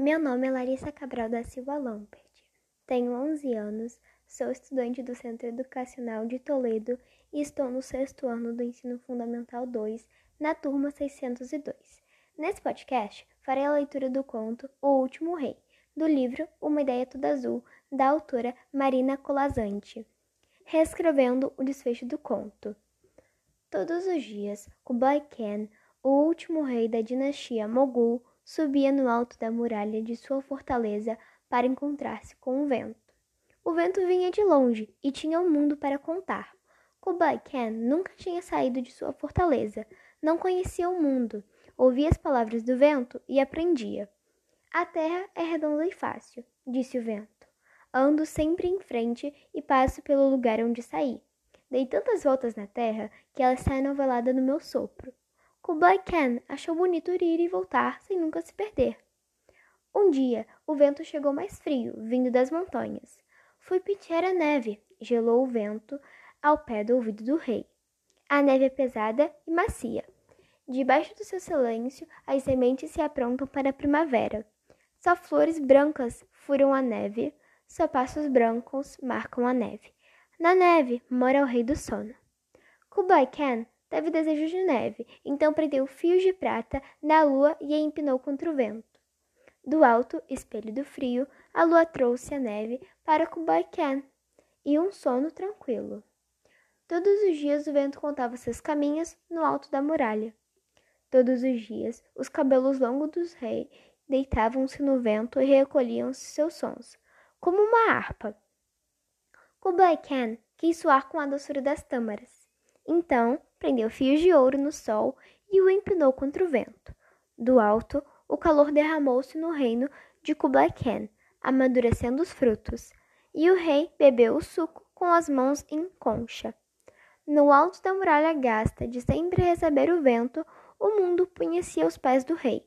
Meu nome é Larissa Cabral da Silva Lampert. Tenho 11 anos, sou estudante do Centro Educacional de Toledo e estou no sexto ano do Ensino Fundamental 2, na turma 602. Nesse podcast, farei a leitura do conto O Último Rei, do livro Uma Ideia Toda Azul, da autora Marina Colazante, reescrevendo o desfecho do conto. Todos os dias, Kublai Khan, o último rei da dinastia Mogul, subia no alto da muralha de sua fortaleza para encontrar-se com o vento. O vento vinha de longe e tinha um mundo para contar. Kublai Khan nunca tinha saído de sua fortaleza, não conhecia o mundo, ouvia as palavras do vento e aprendia. A terra é redonda e fácil, disse o vento. Ando sempre em frente e passo pelo lugar onde saí. Dei tantas voltas na terra que ela está enovelada no meu sopro. Kublai Khan achou bonito ir e voltar sem nunca se perder. Um dia, o vento chegou mais frio, vindo das montanhas. Foi pedir a neve, gelou o vento ao pé do ouvido do rei. A neve é pesada e macia. Debaixo do seu silêncio, as sementes se aprontam para a primavera. Só flores brancas furam a neve, só passos brancos marcam a neve. Na neve mora o rei do sono. Kublai Khan teve desejo de neve, então prendeu fios de prata na lua e a empinou contra o vento. Do alto espelho do frio, a lua trouxe a neve para Kublai Khan e um sono tranquilo. Todos os dias o vento contava seus caminhos no alto da muralha. Todos os dias os cabelos longos dos reis deitavam-se no vento e recolhiam-se seus sons, como uma harpa. Kublai Khan quis soar com a doçura das tâmaras. Então, prendeu fios de ouro no sol e o empinou contra o vento. Do alto, o calor derramou-se no reino de Kublai Khan, amadurecendo os frutos, e o rei bebeu o suco com as mãos em concha. No alto da muralha gasta de sempre receber o vento, o mundo punha-se aos pés do rei.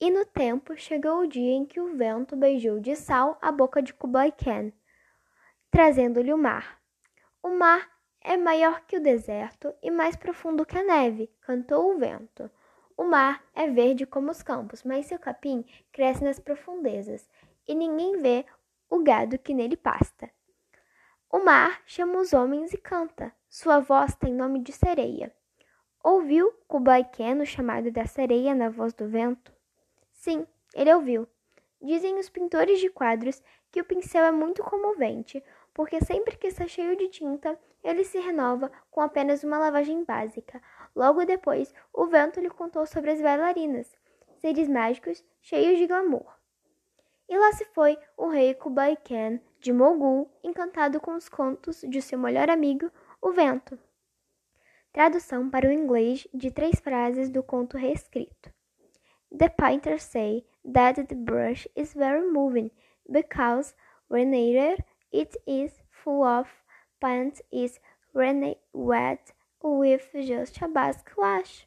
E no tempo chegou o dia em que o vento beijou de sal a boca de Kublai Khan, trazendo-lhe o mar. O mar é maior que o deserto e mais profundo que a neve, cantou o vento. O mar é verde como os campos, mas seu capim cresce nas profundezas, e ninguém vê o gado que nele pasta. O mar chama os homens e canta, sua voz tem nome de sereia. Ouviu Kublai chamado da sereia na voz do vento? Sim, ele ouviu. Dizem os pintores de quadros que o pincel é muito comovente, porque sempre que está cheio de tinta, ele se renova com apenas uma lavagem básica. Logo depois, o vento lhe contou sobre as bailarinas, seres mágicos cheios de glamour. E lá se foi o rei Kublai Khan de Mogul, encantado com os contos de seu melhor amigo, o vento. Tradução para o inglês de três frases do conto reescrito. The painters say that the brush is very moving because whenever it is full of paint is renewed with just a basic wash.